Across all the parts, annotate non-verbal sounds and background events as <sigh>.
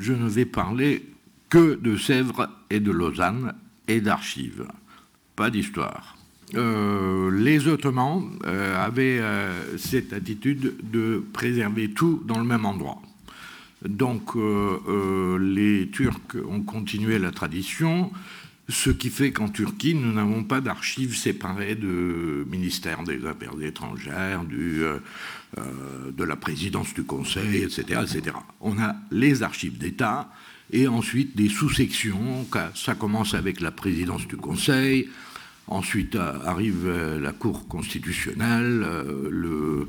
je ne vais parler que de Sèvres et de Lausanne et d'archives, pas d'histoire. Euh, les Ottomans euh, avaient euh, cette attitude de préserver tout dans le même endroit. Donc les Turcs ont continué la tradition, ce qui fait qu'en Turquie, nous n'avons pas d'archives séparées du ministère des Affaires étrangères, du, de la présidence du Conseil, etc., etc. On a les archives d'État et ensuite des sous-sections. Ça commence avec la présidence du Conseil, Ensuite euh, arrive euh, la Cour constitutionnelle, euh, le,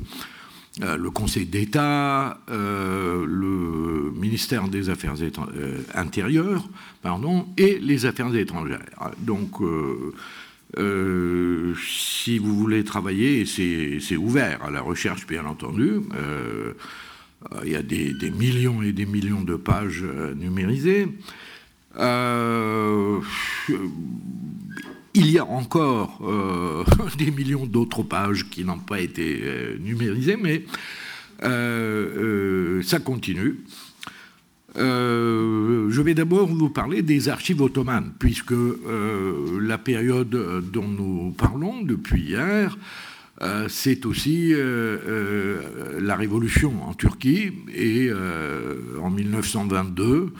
le Conseil d'État, le ministère des Affaires intérieures, pardon, et les Affaires étrangères. Donc, si vous voulez travailler, c'est ouvert à la recherche, bien entendu. il y a des, millions et des millions de pages numérisées. Il y a encore euh, <laughs> des millions d'autres pages qui n'ont pas été euh, numérisées, mais euh, ça continue. je vais d'abord vous parler des archives ottomanes, puisque la période dont nous parlons depuis hier, c'est aussi la révolution en Turquie et en 1922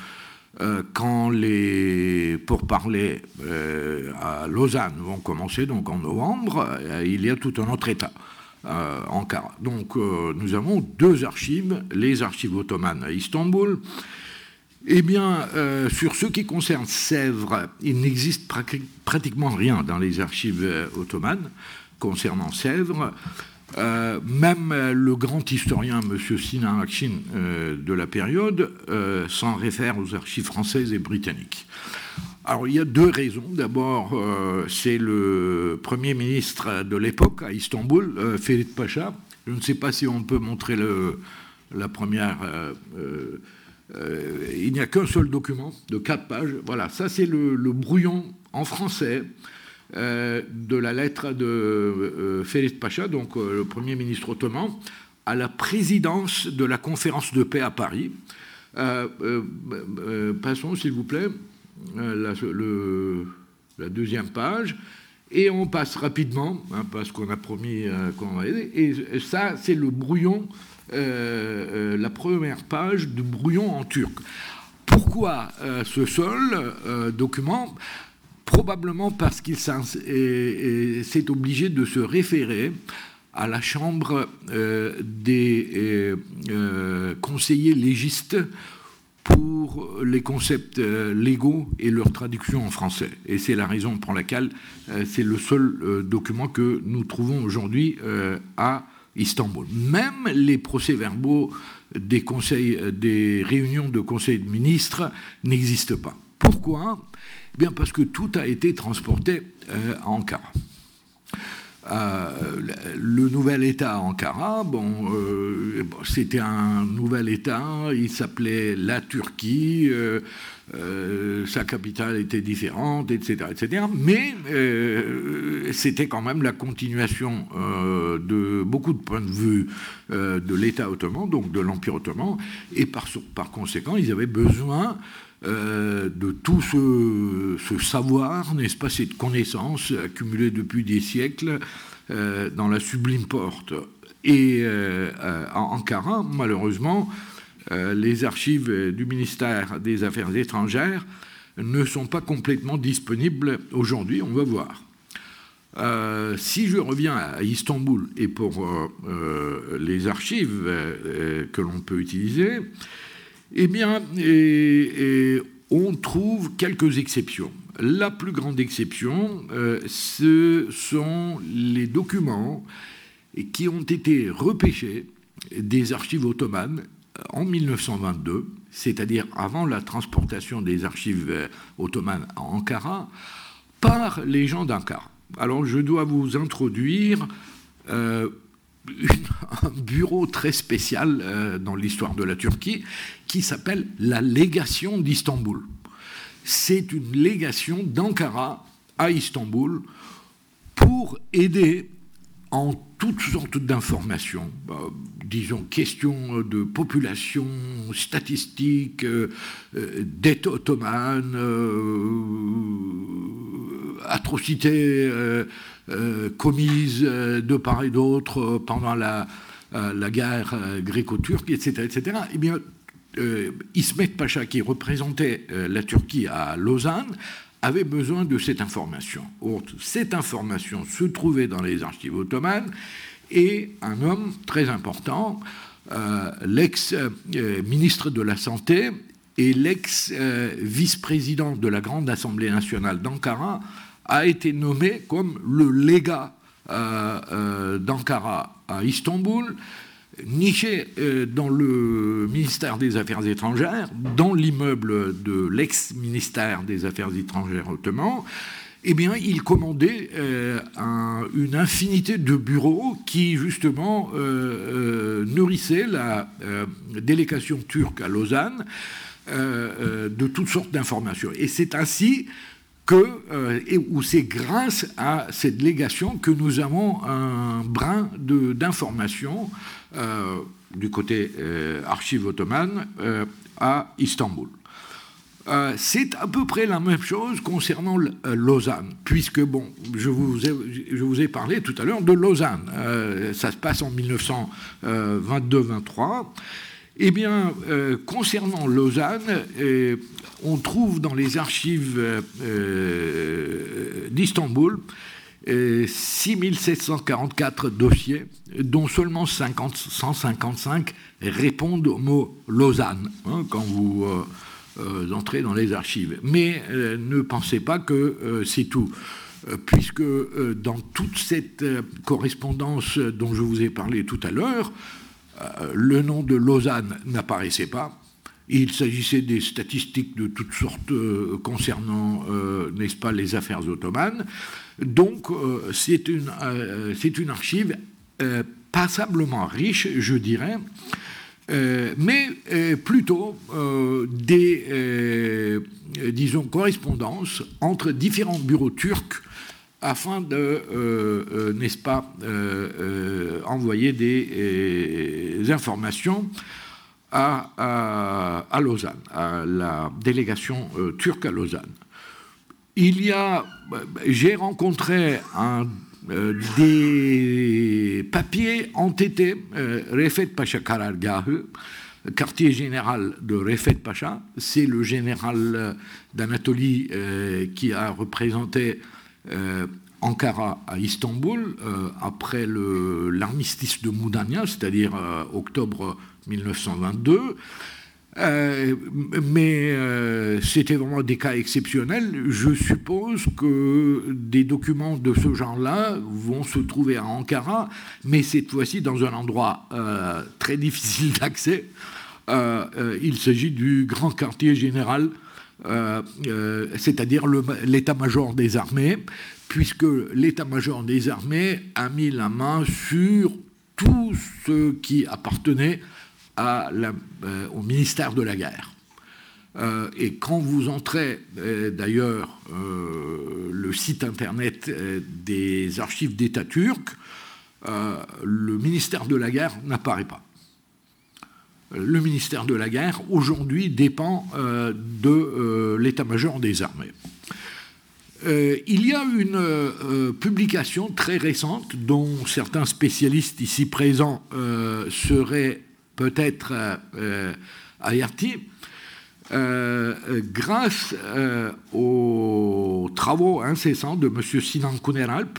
euh, quand les pourparlers euh, à Lausanne vont commencer, donc en novembre, euh, il y a tout un autre État. Ankara. Donc nous avons deux archives, les archives ottomanes à Istanbul. Eh bien, sur ce qui concerne Sèvres, il n'existe pratiquement rien dans les archives ottomanes concernant Sèvres. Euh, même le grand historien M. Sinan Akshin euh, de la période euh, s'en réfère aux archives françaises et britanniques. Alors il y a deux raisons. D'abord, c'est le Premier ministre de l'époque à Istanbul, Ferit Pacha. Je ne sais pas si on peut montrer la première... il n'y a qu'un seul document de quatre pages. Voilà, ça c'est le, brouillon en français euh, de la lettre de euh, Félix Pacha, donc euh, le Premier ministre ottoman, à la présidence de la conférence de paix à Paris. passons, s'il vous plaît, la, la, deuxième page. Et on passe rapidement, hein, parce qu'on a promis qu'on va aider. Et ça, c'est le brouillon, la première page du brouillon en turc. Pourquoi ce seul document? Probablement parce qu'il s'est obligé de se référer à la Chambre euh, des euh, euh, conseillers légistes pour les concepts légaux et leur traduction en français. Et c'est la raison pour laquelle c'est le seul document que nous trouvons aujourd'hui à Istanbul. Même les procès-verbaux des, conseils, des réunions de conseil de ministres n'existent pas. Pourquoi? Eh bien parce que tout a été transporté euh, à Ankara. Euh, le nouvel État à Ankara, euh, c'était un nouvel État, il s'appelait la Turquie, sa capitale était différente, etc., etc. Mais c'était quand même la continuation de beaucoup de points de vue de l'État ottoman, donc de l'Empire ottoman, et par, conséquent, ils avaient besoin euh, de tout ce, savoir, n'est-ce pas, cette connaissance accumulée depuis des siècles euh, dans la sublime porte. Et euh, en Ankara, malheureusement, les archives du ministère des Affaires étrangères ne sont pas complètement disponibles aujourd'hui, on va voir. si je reviens à Istanbul et pour les archives que l'on peut utiliser, eh bien, on trouve quelques exceptions. La plus grande exception, euh, ce sont les documents qui ont été repêchés des archives ottomanes en 1922, c'est-à-dire avant la transportation des archives euh, ottomanes à Ankara, par les gens d'Ankara. Alors je dois vous introduire euh, <laughs> un bureau très spécial euh, dans l'histoire de la Turquie qui s'appelle la légation d'Istanbul. C'est une légation d'Ankara à Istanbul pour aider en toutes sortes d'informations, bah, disons questions de population, statistiques, euh, euh, dette ottomane, atrocités commises de part et d'autre pendant la, la guerre gréco-turque, etc., etc. Eh bien, Ismet Pacha, qui représentait la Turquie à Lausanne, avait besoin de cette information. Or, cette information se trouvait dans les archives ottomanes et un homme très important, euh, l'ex-ministre de la Santé et l'ex-vice-président de la Grande Assemblée nationale d'Ankara, a été nommé comme le légat euh, euh, d'Ankara à Istanbul niché euh, dans le ministère des Affaires étrangères, dans l'immeuble de l'ex-ministère des Affaires étrangères ottoman, eh bien, il commandait euh, une infinité de bureaux qui, justement, euh, nourrissaient la délégation turque à Lausanne de toutes sortes d'informations. Et c'est ainsi que, et c'est grâce à cette délégation que nous avons un brin d'informations du côté euh, archives ottomanes euh, à Istanbul. c'est à peu près la même chose concernant Lausanne, puisque, bon, je vous ai parlé tout à l'heure de Lausanne. ça se passe en 1922-23. Eh bien, concernant Lausanne, on trouve dans les archives d'Istanbul 6744 dossiers, dont seulement 50, 155 répondent au mot Lausanne, hein, quand vous euh, euh, entrez dans les archives. Mais euh, ne pensez pas que c'est tout, puisque dans toute cette correspondance dont je vous ai parlé tout à l'heure, le nom de Lausanne n'apparaissait pas. Il s'agissait des statistiques de toutes sortes concernant, n'est-ce pas, les affaires ottomanes. Donc euh, c'est une, euh, une, archive euh, passablement riche, je dirais, mais plutôt des, disons, correspondances entre différents bureaux turcs afin de, n'est-ce pas, envoyer des informations à, Lausanne, à la délégation turque à Lausanne il y a, j'ai rencontré un, euh, des papiers entêtés, euh, Refet Pacha Karargahı, quartier général de Refet Pacha, c'est le général d'Anatolie euh, qui a représenté Ankara à Istanbul après l'armistice de Moudania, c'est-à-dire octobre 1922. Euh, mais euh, c'était vraiment des cas exceptionnels. Je suppose que des documents de ce genre-là vont se trouver à Ankara, mais cette fois-ci dans un endroit euh, très difficile d'accès. il s'agit du grand quartier général, c'est-à-dire l'état-major des armées, puisque l'état-major des armées a mis la main sur tout ce qui appartenait euh, au ministère de la guerre. Euh, et quand vous entrez euh, d'ailleurs le site internet des archives d'État turc, le ministère de la guerre n'apparaît pas. Le ministère de la guerre, aujourd'hui, dépend de l'état-major des armées. il y a une publication très récente dont certains spécialistes ici présents seraient peut-être euh, averti, euh, grâce euh, aux travaux incessants de M. Sinan Kuneralp,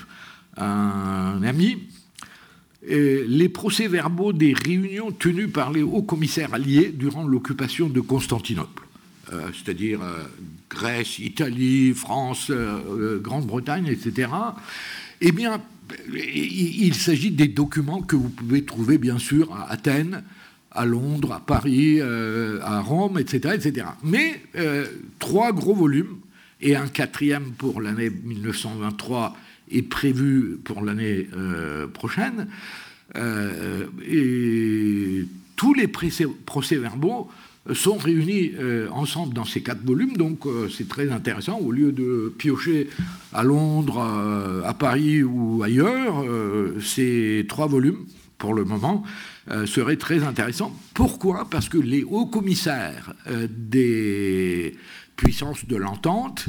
un ami, les procès-verbaux des réunions tenues par les hauts commissaires alliés durant l'occupation de Constantinople, c'est-à-dire Grèce, Italie, France, Grande-Bretagne, etc., eh bien, il s'agit des documents que vous pouvez trouver, bien sûr, à Athènes, à Londres, à Paris, euh, à Rome, etc. etc. Mais euh, trois gros volumes et un quatrième pour l'année 1923 est prévu pour l'année euh, prochaine. et tous les procès-verbaux sont réunis ensemble dans ces quatre volumes, donc c'est très intéressant. Au lieu de piocher à Londres, à Paris ou ailleurs, ces trois volumes, pour le moment, seraient très intéressants. Pourquoi? Parce que les hauts commissaires des puissances de l'entente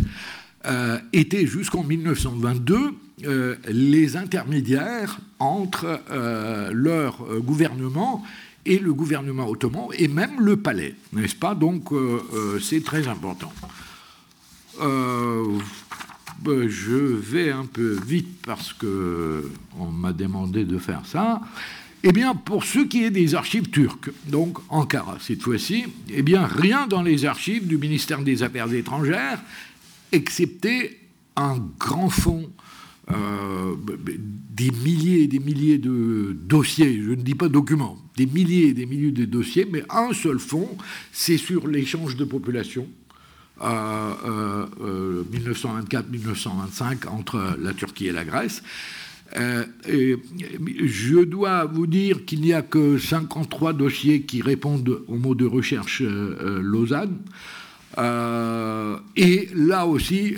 étaient jusqu'en 1922 les intermédiaires entre leur gouvernement et le gouvernement ottoman et même le palais, n'est-ce pas? Donc euh, euh, c'est très important. Euh, ben, je vais un peu vite parce que on m'a demandé de faire ça. Eh bien, pour ce qui est des archives turques, donc Ankara cette fois-ci, eh bien, rien dans les archives du ministère des Affaires étrangères, excepté un grand fonds euh, des milliers et des milliers de dossiers, je ne dis pas documents, des milliers et des milliers de dossiers, mais un seul fond, c'est sur l'échange de population. 1924-1925 euh, entre la Turquie et la Grèce. Euh, je dois vous dire qu'il n'y a que 53 dossiers qui répondent au mot de recherche Lausanne. et là aussi,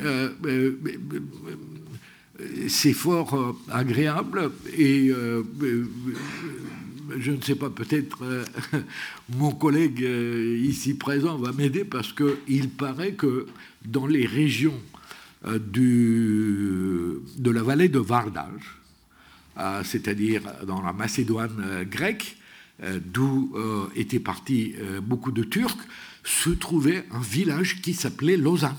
c'est fort euh, agréable et euh, euh, je ne sais pas, peut-être <laughs> mon collègue ici présent va m'aider parce qu'il paraît que dans les régions du, de la vallée de Vardage, c'est-à-dire dans la Macédoine grecque, d'où étaient partis beaucoup de Turcs, se trouvait un village qui s'appelait Lausanne.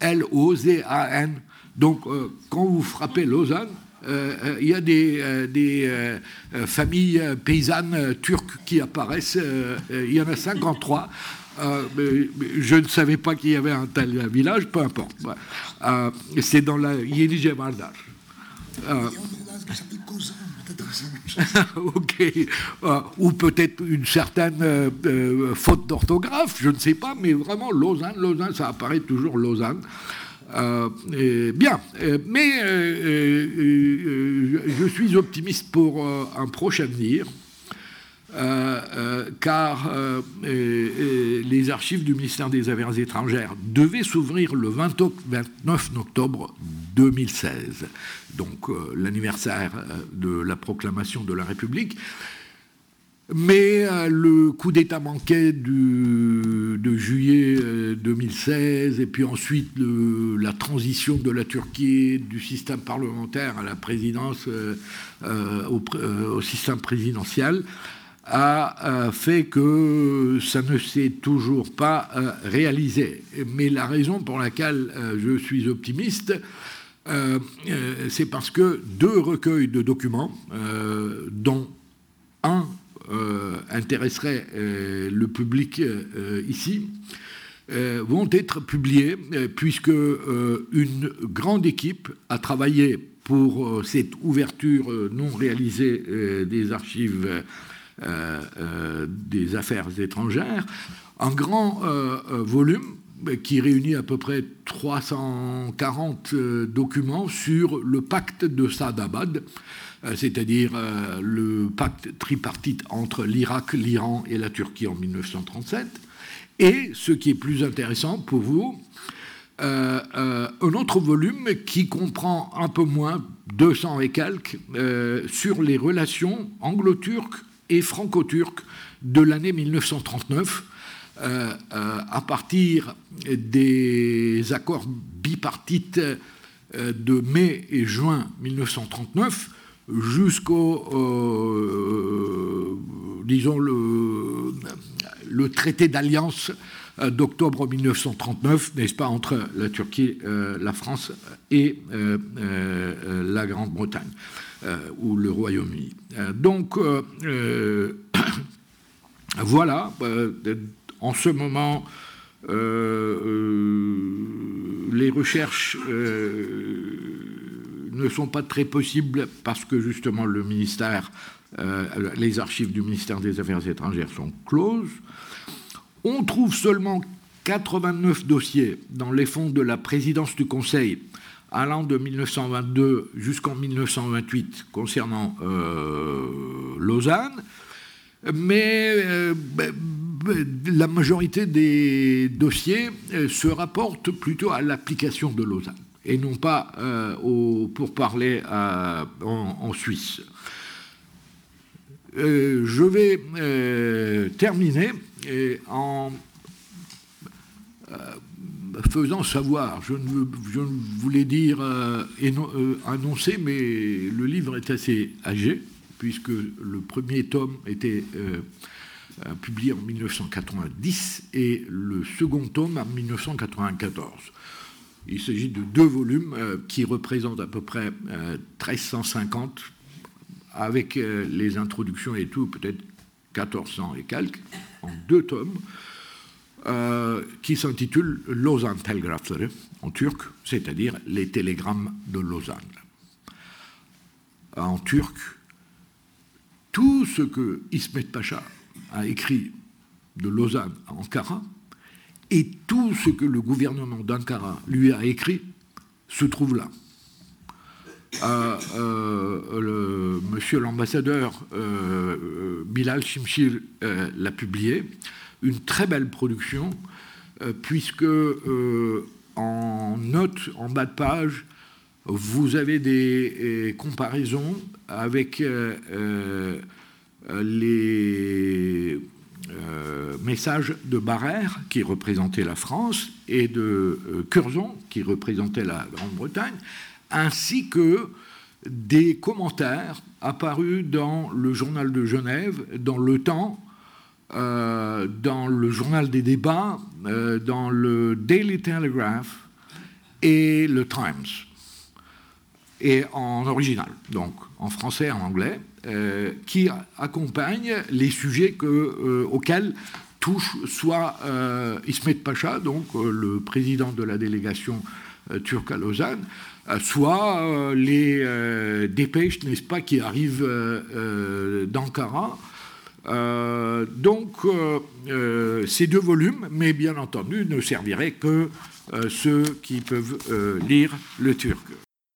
L-O-Z-A-N. Donc, euh, quand vous frappez Lausanne, euh, euh, il y a des, familles paysannes turques qui apparaissent. il y en a 53. Je ne savais pas qu'il y avait un tel village, peu importe. C'est dans la Yenice Vardar. <laughs> ok. ou peut-être une certaine faute d'orthographe, je ne sais pas, mais vraiment Lausanne, Lausanne, ça apparaît toujours Lausanne. Euh, bien, euh, mais euh, je suis optimiste pour un prochain avenir. Car les archives du ministère des Affaires étrangères devaient s'ouvrir le 29 octobre 2016, donc l'anniversaire de la proclamation de la République. Mais euh, le coup d'État manquait de juillet 2016, euh, et puis ensuite la transition de la Turquie du système parlementaire à la présidence, euh, au, système présidentiel, a fait que ça ne s'est toujours pas réalisé. Mais la raison pour laquelle je suis optimiste, c'est parce que deux recueils de documents, dont un euh, intéresserait euh, le public euh, ici, vont être publiés puisque une grande équipe a travaillé pour cette ouverture non réalisée des archives des affaires étrangères, un grand volume qui réunit à peu près 340 documents sur le pacte de Sadabad, euh, c'est-à-dire euh, le pacte tripartite entre l'Irak, l'Iran et la Turquie en 1937, et ce qui est plus intéressant pour vous, euh, un autre volume qui comprend un peu moins, 200 et quelques, sur les relations anglo-turques et franco-turques de l'année 1939, à partir des accords bipartites de mai et juin 1939 jusqu'au, euh, disons, le, le traité d'alliance euh, d'octobre 1939, n'est-ce pas, entre la Turquie, euh, la France et la Grande-Bretagne, ou le Royaume-Uni. donc, <coughs> voilà, en ce moment, les recherches ne sont pas très possibles parce que justement le ministère, euh, les archives du ministère des Affaires étrangères sont closes. On trouve seulement 89 dossiers dans les fonds de la présidence du Conseil allant de 1922 jusqu'en 1928 concernant euh, Lausanne, mais euh, ben, la majorité des dossiers se rapportent plutôt à l'application de Lausanne et non pas pour parler en, Suisse. je vais terminer en faisant savoir, je ne, voulais dire euh, euh, annoncer, mais le livre est assez âgé, puisque le premier tome était euh, publié en 1990 et le second tome en 1994. Il s'agit de deux volumes qui représentent à peu près 1350, avec les introductions et tout, peut-être 1400 et quelques, deux tomes. Euh, qui s'intitule Lausanne en turc, c'est-à-dire les télégrammes de Lausanne. En turc, tout ce que Ismet Pacha a écrit de Lausanne à Ankara et tout ce que le gouvernement d'Ankara lui a écrit se trouve là. Euh, euh, monsieur l'ambassadeur Bilal Shimshir l'a publié. Une très belle production, euh, puisque euh, en note, en bas de page, vous avez des comparaisons avec euh, les messages de Barrère, qui représentait la France, et de Curzon, qui représentait la Grande-Bretagne, ainsi que des commentaires apparus dans le journal de Genève, dans Le Temps, euh, dans le journal des débats, euh, dans le Daily Telegraph et le Times, et en original, donc en français et en anglais, euh, qui accompagnent les sujets que, auxquels touche soit Ismet Pacha, donc le président de la délégation turque à Lausanne, soit les dépêches, n'est-ce pas, qui arrivent d'Ankara euh, donc, euh, euh, ces deux volumes, mais bien entendu, ne serviraient que ceux qui peuvent lire le turc.